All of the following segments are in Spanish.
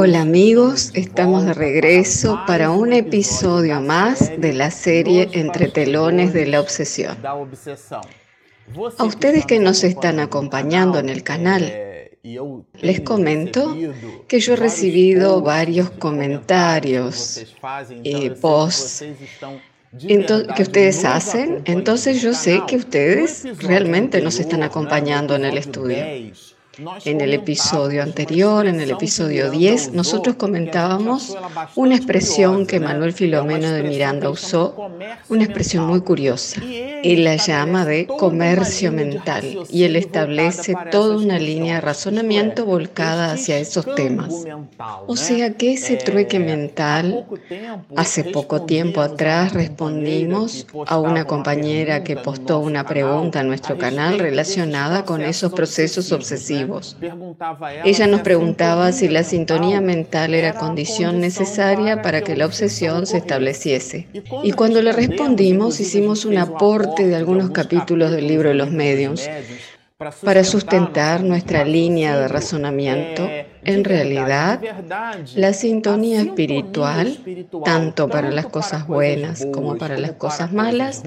Hola amigos, estamos de regreso para un episodio más de la serie Entre telones de la obsesión. A ustedes que nos están acompañando en el canal, les comento que yo he recibido varios comentarios y posts que ustedes hacen, entonces yo sé que ustedes realmente nos están acompañando en el estudio. En el episodio anterior, en el episodio 10, nosotros comentábamos una expresión que Manuel Filomeno de Miranda usó, una expresión muy curiosa. Él la llama de comercio mental y él establece toda una línea de razonamiento volcada hacia esos temas. O sea que ese trueque mental, hace poco tiempo atrás respondimos a una compañera que postó una pregunta en nuestro canal relacionada con esos procesos obsesivos. Ella nos preguntaba si la sintonía mental era condición necesaria para que la obsesión se estableciese. Y cuando le respondimos, hicimos un aporte de algunos capítulos del libro de los mediums para sustentar nuestra línea de razonamiento, en realidad, la sintonía espiritual, tanto para las cosas buenas como para las cosas malas,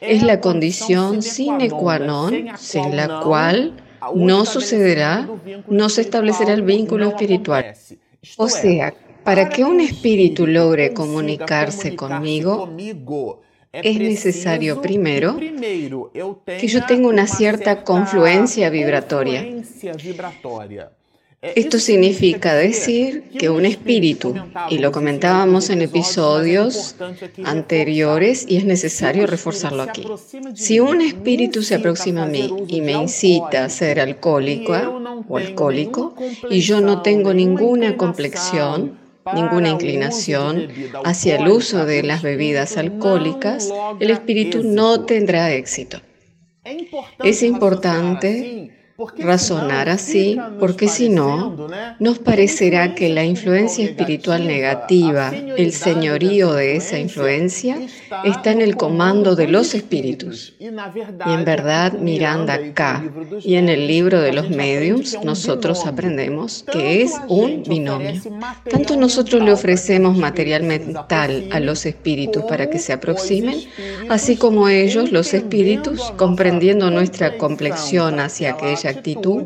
es la condición sine qua non sin la cual no sucederá, no se establecerá el vínculo espiritual. O sea, para que un espíritu logre comunicarse conmigo, es necesario primero que yo tenga una cierta confluencia vibratoria. Esto significa decir que un espíritu, y lo comentábamos en episodios anteriores y es necesario reforzarlo aquí, si un espíritu se aproxima a mí y me incita a ser alcohólica o alcohólico y yo no tengo ninguna complexión, ninguna inclinación hacia el uso de las bebidas alcohólicas, el espíritu no tendrá éxito. Es importante razonar así, porque si no, nos parecerá que la influencia espiritual negativa, el señorío de esa influencia, está en el comando de los espíritus. Y en verdad, mirando acá y en el libro de los mediums, nosotros aprendemos que es un binomio. Tanto nosotros le ofrecemos material mental a los espíritus para que se aproximen, así como ellos, los espíritus, comprendiendo nuestra complexión hacia aquella actitud,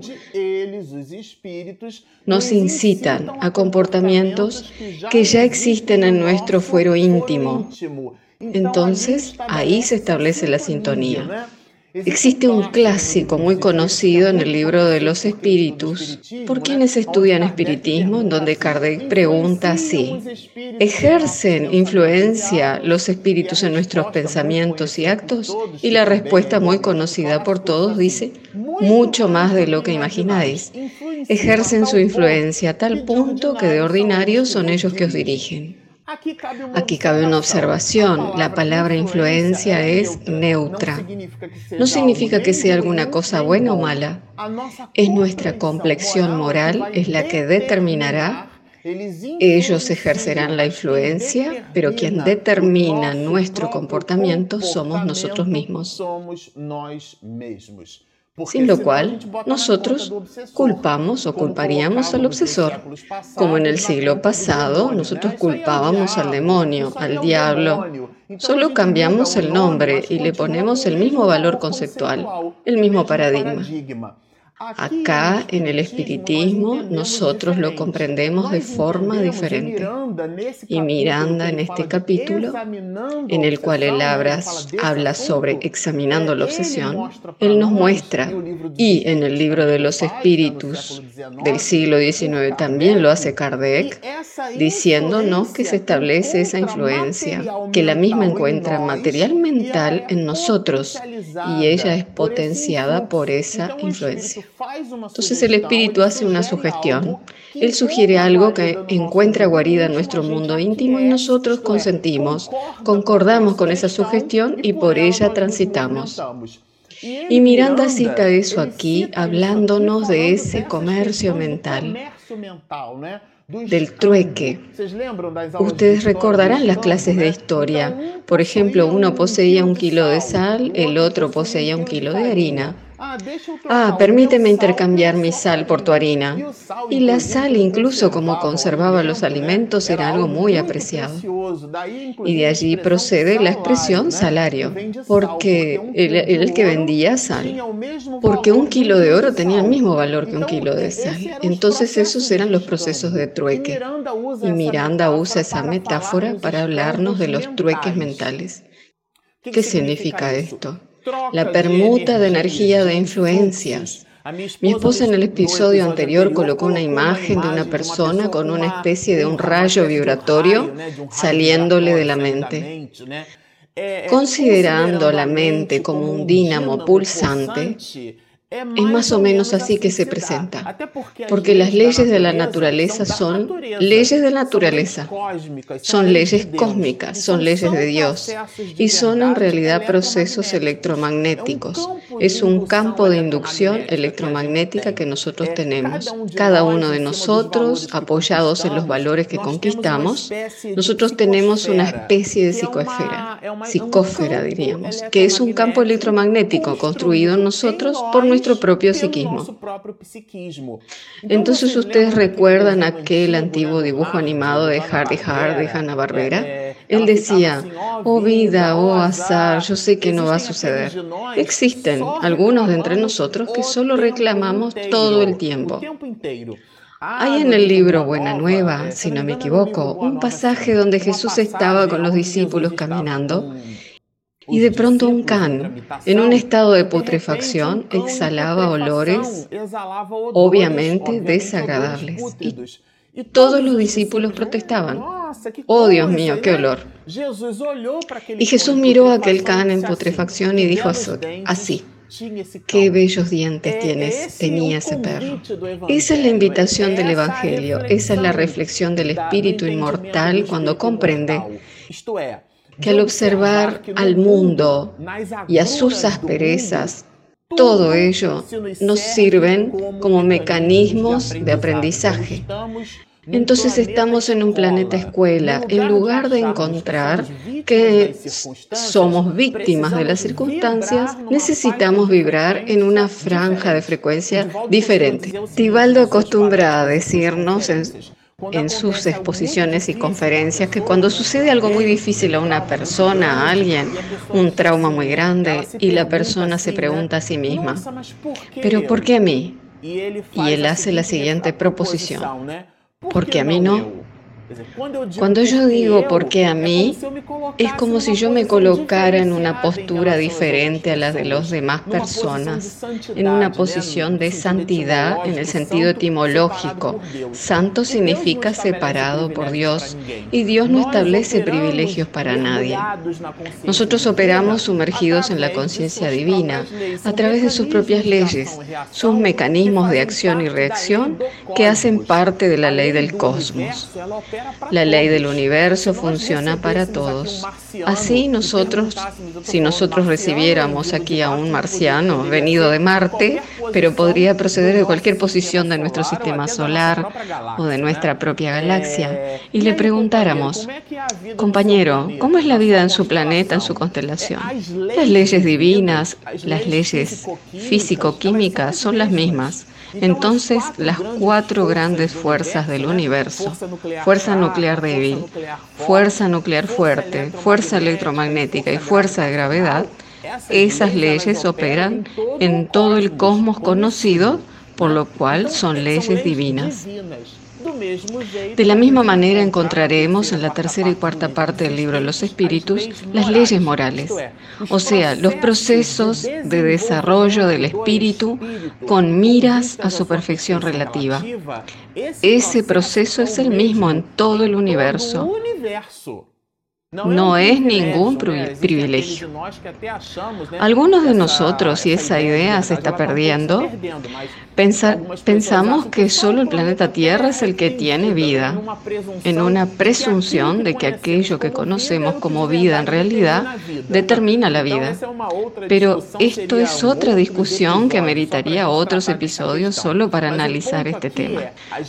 nos incitan a comportamientos que ya existen en nuestro fuero íntimo. Entonces, ahí se establece la sintonía. Existe un clásico muy conocido en el libro de los espíritus por quienes estudian espiritismo, en donde Kardec pregunta así, ¿ejercen influencia los espíritus en nuestros pensamientos y actos? Y la respuesta muy conocida por todos dice, mucho más de lo que imagináis. Ejercen su influencia a tal punto que de ordinario son ellos que os dirigen. Aquí cabe una observación. La palabra influencia es neutra. No significa que sea alguna cosa buena o mala. Es nuestra complexión moral, es la que determinará. Ellos ejercerán la influencia, pero quien determina nuestro comportamiento somos nosotros mismos sin lo cual nosotros culpamos o culparíamos al obsesor, como en el siglo pasado nosotros culpábamos al demonio, al diablo. Solo cambiamos el nombre y le ponemos el mismo valor conceptual, el mismo paradigma. Acá en el espiritismo nosotros lo comprendemos de forma diferente. Y Miranda en este capítulo, en el cual él habla, sobre examinando la obsesión, él nos muestra, y en el libro de los espíritus del siglo XIX también lo hace Kardec, diciéndonos que se establece esa influencia, que la misma encuentra material mental en nosotros y ella es potenciada por esa influencia. Entonces el espíritu hace una sugestión. Él sugiere algo que encuentra guarida en nuestro mundo íntimo y nosotros consentimos, concordamos con esa sugestión y por ella transitamos. Y Miranda cita eso aquí, hablándonos de ese comercio mental, del trueque. Ustedes recordarán las clases de historia. Por ejemplo, uno poseía un kilo de sal, el otro poseía un kilo de harina. Ah, permíteme intercambiar mi sal por tu harina. Y la sal, incluso como conservaba los alimentos, era algo muy apreciado. Y de allí procede la expresión salario, porque el, el que vendía sal, porque un kilo de oro tenía el mismo valor que un kilo de sal. Entonces esos eran los procesos de trueque. Y Miranda usa esa metáfora para hablarnos de los trueques mentales. ¿Qué significa esto? La permuta de energía de influencias. Mi esposa en el episodio anterior colocó una imagen de una persona con una especie de un rayo vibratorio saliéndole de la mente. Considerando la mente como un dínamo pulsante, es más o menos así que se presenta, porque las leyes de la naturaleza son leyes de naturaleza, son leyes cósmicas, son leyes de Dios. y son en realidad procesos electromagnéticos. Es un campo de inducción electromagnética que nosotros tenemos. Cada uno de nosotros, apoyados en los valores que conquistamos, nosotros tenemos una especie de psicoesfera, psicósfera diríamos, que es un campo electromagnético construido en nosotros por nuestro propio psiquismo. Entonces ustedes recuerdan aquel antiguo dibujo animado de Hardy Hard de Hanna-Barbera. Él decía, oh vida, oh azar, yo sé que no va a suceder. Existen algunos de entre nosotros que solo reclamamos todo el tiempo. Hay en el libro Buena Nueva, si no me equivoco, un pasaje donde Jesús estaba con los discípulos caminando y de pronto un can, en un estado de putrefacción, exhalaba olores obviamente desagradables. Y todos los discípulos protestaban. Oh Dios mío, qué olor. Y Jesús miró a aquel can en putrefacción y dijo así. Qué bellos dientes tienes, tenía ese perro. Esa es la invitación del Evangelio, esa es la reflexión del espíritu inmortal cuando comprende que al observar al mundo y a sus asperezas, todo ello nos sirven como mecanismos de aprendizaje. Entonces estamos en un planeta escuela. En lugar de encontrar que somos víctimas de las circunstancias, necesitamos vibrar en una franja de frecuencia diferente. Tibaldo acostumbra a decirnos en en sus exposiciones y conferencias que cuando sucede algo muy difícil a una persona, a alguien, un trauma muy grande, y la persona se pregunta a sí misma, ¿pero por qué a mí? Y él hace la siguiente proposición, ¿por qué a mí no? Cuando yo digo por qué a mí, es como si yo me colocara en una postura diferente a la de las demás personas, en una posición de santidad en el sentido etimológico. Santo significa separado por Dios y Dios no establece privilegios para nadie. Nosotros operamos sumergidos en la conciencia divina a través de sus propias leyes, sus mecanismos de acción y reacción que hacen parte de la ley del cosmos. La ley del universo funciona para todos. Así nosotros, si nosotros recibiéramos aquí a un marciano venido de Marte, pero podría proceder de cualquier posición de nuestro sistema solar o de nuestra propia galaxia, y le preguntáramos, compañero, ¿cómo es la vida en su planeta, en su constelación? Las leyes divinas, las leyes físico-químicas son las mismas. Entonces, las cuatro grandes fuerzas del universo, fuerza nuclear débil, fuerza nuclear fuerte, fuerza electromagnética y fuerza de gravedad, esas leyes operan en todo el cosmos conocido, por lo cual son leyes divinas. De la misma manera encontraremos en la tercera y cuarta parte del libro de los espíritus las leyes morales, o sea, los procesos de desarrollo del espíritu con miras a su perfección relativa. Ese proceso es el mismo en todo el universo no es ningún privilegio. Algunos de nosotros, y esa idea se está perdiendo, pensamos que solo el planeta Tierra es el que tiene vida, en una presunción de que aquello que conocemos como vida en realidad determina la vida. Pero esto es otra discusión que meritaría otros episodios solo para analizar este tema.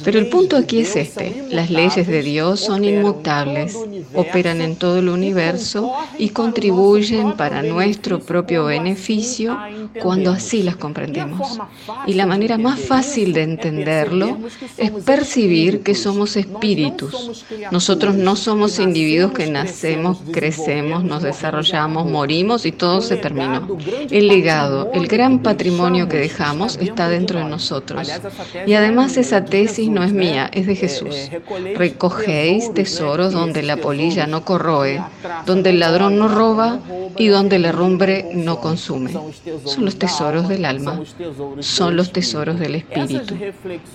Pero el punto aquí es este, las leyes de Dios son inmutables, operan en todo el universo y contribuyen para nuestro propio beneficio cuando así las comprendemos. Y la manera más fácil de entenderlo es percibir que somos espíritus. Nosotros no somos individuos que nacemos, crecemos, nos desarrollamos, morimos y todo se terminó. El legado, el gran patrimonio que dejamos está dentro de nosotros. Y además esa tesis no es mía, es de Jesús. Recogéis tesoros donde la polilla no corroe, donde el ladrón no roba y donde la rumbre no consume. Son los tesoros del alma, son los tesoros del espíritu.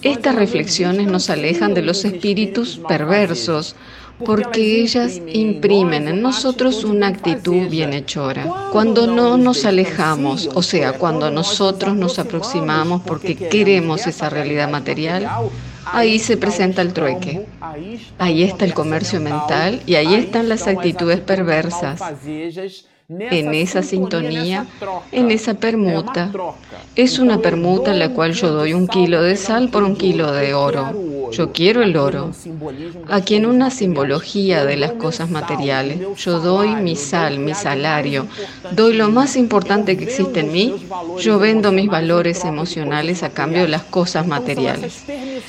Estas reflexiones nos alejan de los espíritus perversos, porque ellas imprimen en nosotros una actitud bienhechora. Cuando no nos alejamos, o sea, cuando nosotros nos aproximamos porque queremos esa realidad material, ahí se presenta el trueque. Ahí está el comercio mental y ahí están las actitudes perversas en esa sintonía, en esa permuta. Es una permuta en la cual yo doy un kilo de sal por un kilo de oro. Yo quiero el oro. Aquí en una simbología de las cosas materiales, yo doy mi sal, mi salario, doy lo más importante que existe en mí, yo vendo mis valores emocionales a cambio de las cosas materiales.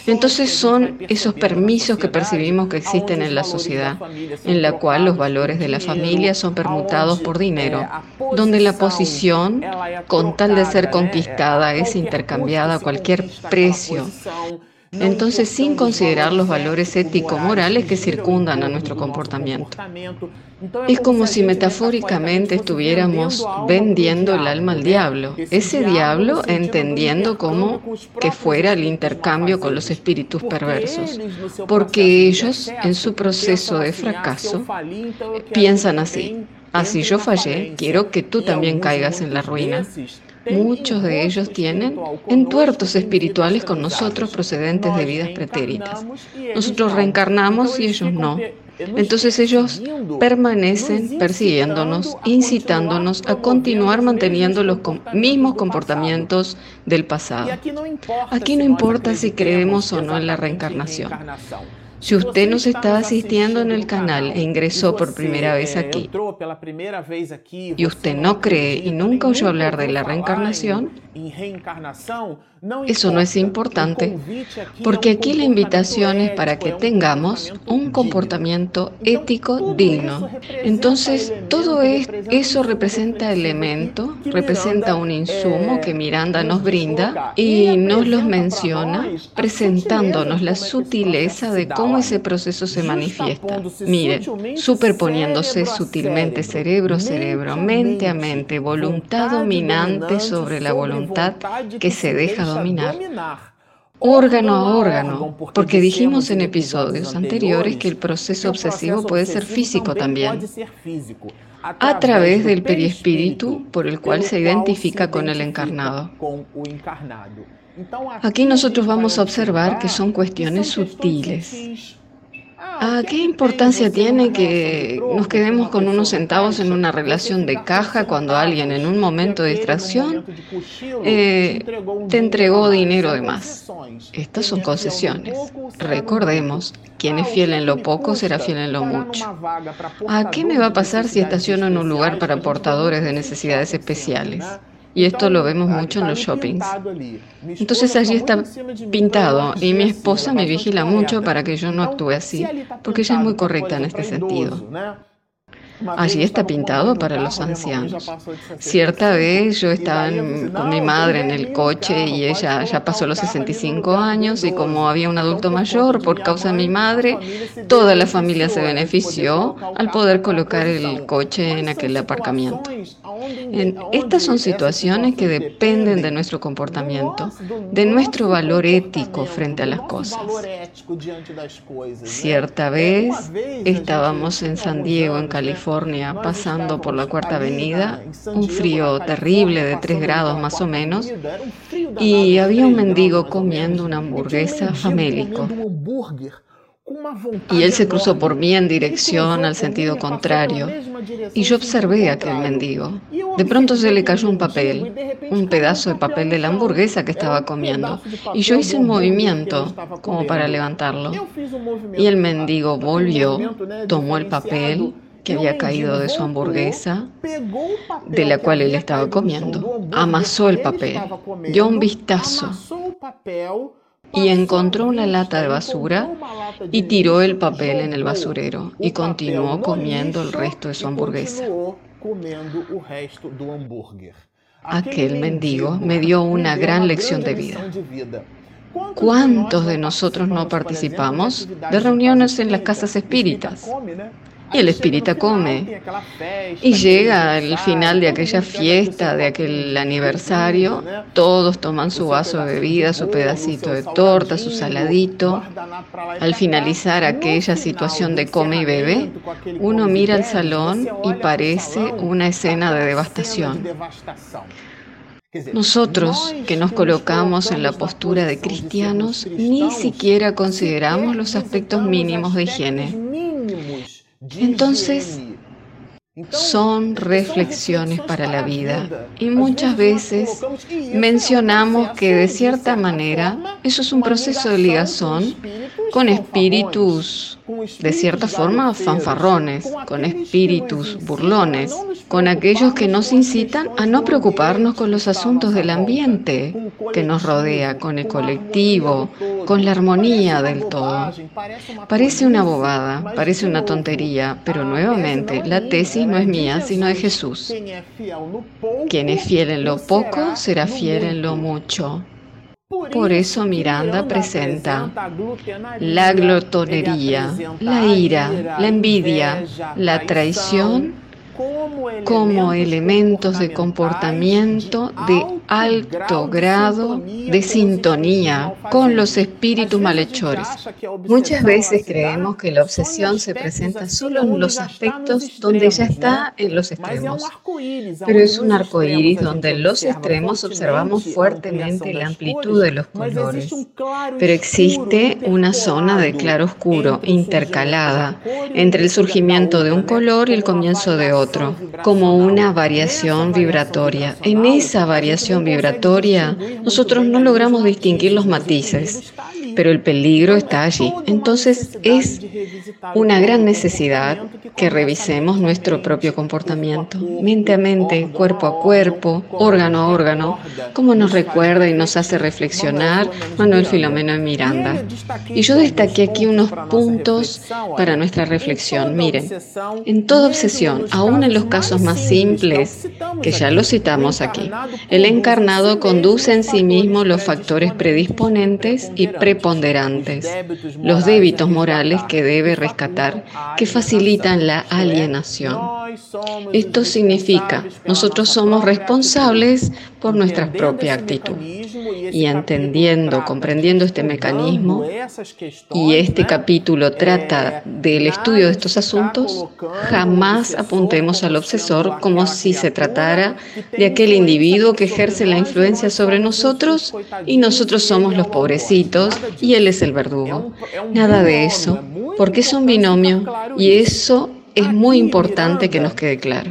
Entonces son esos permisos que percibimos que existen en la sociedad, en la cual los valores de la familia son permutados por dinero, donde la posición, con tal de ser conquistada, es intercambiada a cualquier precio entonces sin considerar los valores ético-morales que circundan a nuestro comportamiento. Es como si metafóricamente estuviéramos vendiendo el alma al diablo, ese diablo entendiendo como que fuera el intercambio con los espíritus perversos, porque ellos en su proceso de fracaso piensan así. Así yo fallé, quiero que tú también caigas en la ruina. Muchos de ellos tienen entuertos espirituales con nosotros procedentes de vidas pretéritas. Nosotros reencarnamos y ellos no. Entonces ellos permanecen persiguiéndonos, incitándonos a continuar manteniendo los mismos comportamientos del pasado. Aquí no importa si creemos o no en la reencarnación. Si usted nos está asistiendo en el canal e ingresó por primera vez aquí y usted no cree y nunca oyó hablar de la reencarnación, eso no es importante, porque aquí la invitación es para que tengamos un comportamiento ético digno. Entonces, todo eso representa elemento, representa un insumo que Miranda nos brinda y nos los menciona presentándonos la sutileza de cómo ese proceso se manifiesta. Mire, superponiéndose sutilmente cerebro a cerebro, mente a mente, voluntad dominante sobre la voluntad que se deja dominar órgano a órgano, porque dijimos en episodios anteriores que el proceso obsesivo puede ser físico también, a través del periespíritu por el cual se identifica con el encarnado. Aquí nosotros vamos a observar que son cuestiones sutiles Ah, ¿Qué importancia tiene que nos quedemos con unos centavos en una relación de caja cuando alguien en un momento de distracción eh, te entregó dinero de más? Estas son concesiones. Recordemos, quien es fiel en lo poco será fiel en lo mucho. ¿A qué me va a pasar si estaciono en un lugar para portadores de necesidades especiales? Y esto lo vemos mucho en los shoppings. Entonces allí está pintado y mi esposa me vigila mucho para que yo no actúe así, porque ella es muy correcta en este sentido. Allí está pintado para los ancianos. Cierta vez yo estaba con mi madre en el coche y ella ya pasó los 65 años y como había un adulto mayor por causa de mi madre, toda la familia se benefició al poder colocar el coche en aquel aparcamiento. estas son situaciones que dependen de nuestro comportamiento, de nuestro valor ético frente a las cosas. Cierta vez estábamos en San Diego, en California, pasando por la Cuarta Avenida, un frío terrible de 3 grados más o menos, y había un mendigo comiendo una hamburguesa famélico. Y él se cruzó por mí en dirección al sentido contrario. Y yo observé a aquel mendigo. De pronto se le cayó un papel, un pedazo de papel de la hamburguesa que estaba comiendo. Y yo hice un movimiento como para levantarlo. Y el mendigo volvió, tomó el papel que había caído de su hamburguesa, de la cual él estaba comiendo. Amasó el papel, dio un vistazo y encontró una lata de basura y tiró el papel en el basurero y continuó comiendo el resto de su hamburguesa. Aquel mendigo me dio una gran lección de vida. ¿Cuántos de nosotros no participamos de reuniones en las casas espíritas? Y el espírita come. Y llega al final de aquella fiesta, de aquel aniversario, todos toman su vaso de bebida, su pedacito de torta, su saladito. Al finalizar aquella situación de come y bebe, uno mira el salón y parece una escena de devastación. Nosotros que nos colocamos en la postura de cristianos ni siquiera consideramos los aspectos mínimos de higiene. Entonces, son reflexiones para la vida y muchas veces mencionamos que de cierta manera eso es un proceso de ligazón con espíritus de cierta forma fanfarrones, con espíritus burlones, con aquellos que nos incitan a no preocuparnos con los asuntos del ambiente que nos rodea, con el colectivo, con la armonía del todo. Parece una bobada, parece una tontería, pero nuevamente la tesis no es mía, sino de Jesús. Quien es fiel en lo poco será fiel en lo mucho. Por eso Miranda presenta la glotonería, la ira, la envidia, la traición como elementos de comportamiento de alto grado de sintonía con los espíritus malhechores. Muchas veces creemos que la obsesión se presenta solo en los aspectos donde ya está en los extremos, pero es un arco iris donde en los extremos observamos fuertemente la amplitud de los colores. Pero existe una zona de claro oscuro intercalada entre el surgimiento de un color y el comienzo de otro, como una variación vibratoria. En esa variación vibratoria, nosotros no logramos distinguir los matices pero el peligro está allí. Entonces es una gran necesidad que revisemos nuestro propio comportamiento, mente a mente, cuerpo a cuerpo, órgano a órgano, como nos recuerda y nos hace reflexionar Manuel Filomeno y Miranda. Y yo destaqué aquí unos puntos para nuestra reflexión. Miren, en toda obsesión, aún en los casos más simples, que ya lo citamos aquí, el encarnado conduce en sí mismo los factores predisponentes y los débitos morales que debe rescatar, que facilitan la alienación. Esto significa, nosotros somos responsables por nuestra propia actitud. Y entendiendo, comprendiendo este mecanismo, y este capítulo trata del estudio de estos asuntos, jamás apuntemos al obsesor como si se tratara de aquel individuo que ejerce la influencia sobre nosotros y nosotros somos los pobrecitos y él es el verdugo. Nada de eso, porque es un binomio y eso es muy importante que nos quede claro.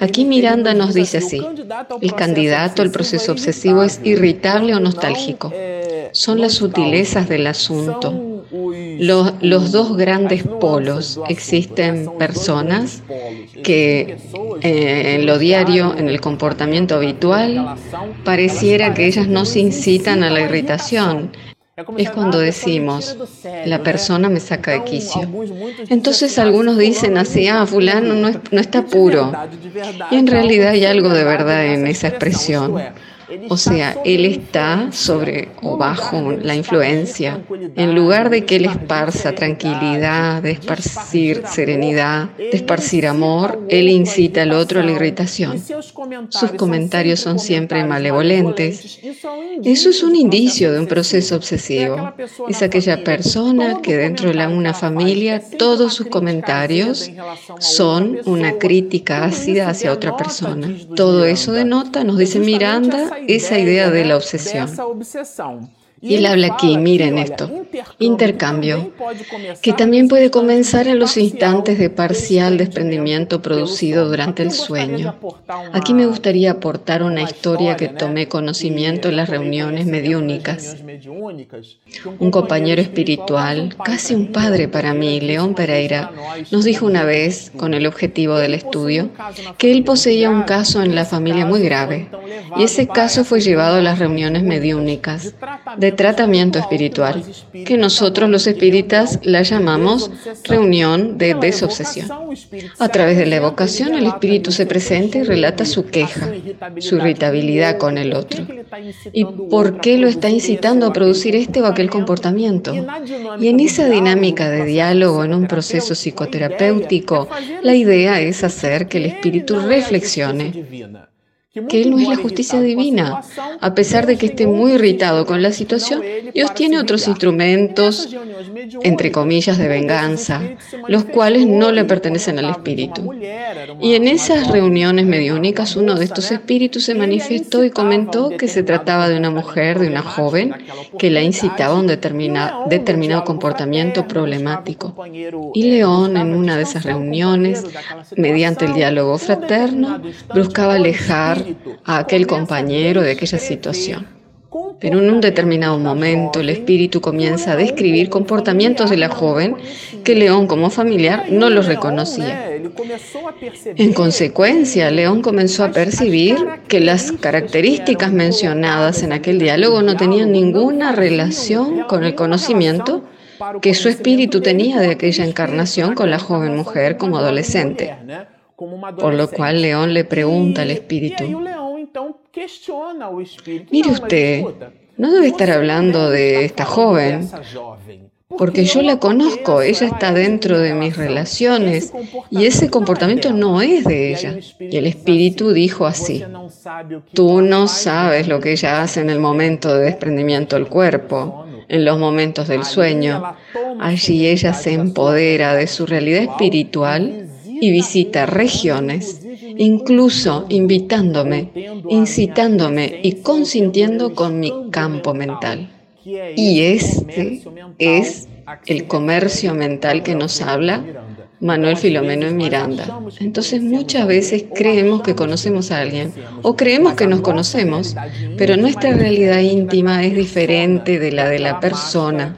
Aquí Miranda nos dice así, el candidato al proceso obsesivo es irritable o nostálgico. Son las sutilezas del asunto. Los, dos grandes polos. Existen personas que eh, en lo diario, en el comportamiento habitual, pareciera que ellas no se incitan a la irritación es cuando decimos, la persona me saca de quicio. Entonces algunos dicen así, ah, fulano no, no está puro. Y en realidad hay algo de verdad en esa expresión. O sea, él está sobre o bajo la influencia. En lugar de que él esparza tranquilidad, de esparcir serenidad, de esparcir amor, él incita al otro a la irritación. Sus comentarios son siempre malevolentes. Eso es un indicio de un proceso obsesivo. Es aquella persona que dentro de una familia todos sus comentarios son una crítica ácida hacia otra persona. Todo eso denota, nos dice Miranda, esa idea de la obsesión. Y él habla aquí, miren esto, intercambio, que también puede comenzar en los instantes de parcial desprendimiento producido durante el sueño. Aquí me gustaría aportar una historia que tomé conocimiento en las reuniones mediúnicas. Un compañero espiritual, casi un padre para mí, León Pereira, nos dijo una vez, con el objetivo del estudio, que él poseía un caso en la familia muy grave, y ese caso fue llevado a las reuniones mediúnicas de tratamiento espiritual, que nosotros los espíritas la llamamos reunión de desobsesión. A través de la evocación, el espíritu se presenta y relata su queja, su irritabilidad con el otro, y por qué lo está incitando a producir este o aquel comportamiento. Y en esa dinámica de diálogo, en un proceso psicoterapéutico, la idea es hacer que el espíritu reflexione que Él no es la justicia divina. A pesar de que esté muy irritado con la situación, Dios tiene otros instrumentos, entre comillas, de venganza, los cuales no le pertenecen al espíritu. Y en esas reuniones mediúnicas, uno de estos espíritus se manifestó y comentó que se trataba de una mujer, de una joven, que la incitaba a un determinado comportamiento problemático. Y León, en una de esas reuniones, mediante el diálogo fraterno, buscaba alejar a aquel compañero de aquella situación. Pero en un determinado momento el espíritu comienza a describir comportamientos de la joven que León como familiar no los reconocía. En consecuencia, León comenzó a percibir que las características mencionadas en aquel diálogo no tenían ninguna relación con el conocimiento que su espíritu tenía de aquella encarnación con la joven mujer como adolescente. Por lo cual León le pregunta al espíritu, mire usted, no debe estar hablando de esta joven, porque yo la conozco, ella está dentro de mis relaciones y ese comportamiento no es de ella. Y el espíritu dijo así, tú no sabes lo que ella hace en el momento de desprendimiento del cuerpo, en los momentos del sueño. Allí ella se empodera de su realidad espiritual y visita regiones, incluso invitándome, incitándome y consintiendo con mi campo mental. Y este es el comercio mental que nos habla Manuel Filomeno y Miranda. Entonces muchas veces creemos que conocemos a alguien o creemos que nos conocemos, pero nuestra realidad íntima es diferente de la de la persona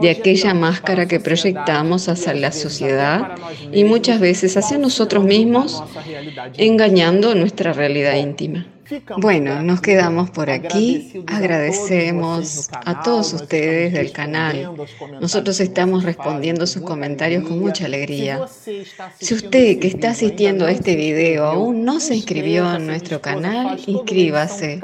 de aquella máscara que proyectamos hacia la sociedad y muchas veces hacia nosotros mismos, engañando nuestra realidad íntima. Bueno, nos quedamos por aquí. Agradecemos a todos ustedes del canal. Nosotros estamos respondiendo sus comentarios con mucha alegría. Si usted que está asistiendo a este video aún no se inscribió en nuestro canal, inscríbase.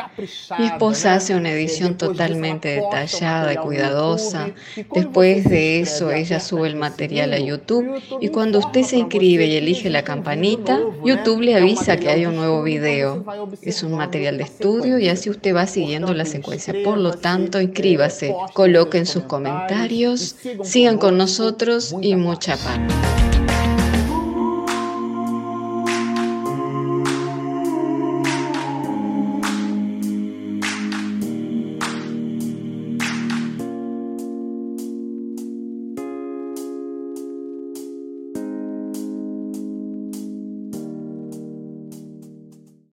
Mi esposa hace una edición totalmente detallada y cuidadosa. Después de eso, ella sube el material a YouTube y cuando usted se inscribe y elige la campanita, YouTube le avisa que hay un nuevo video. Es un material de estudio y así usted va siguiendo la secuencia. Por lo tanto, inscríbase, coloquen sus comentarios, sigan con nosotros y mucha paz.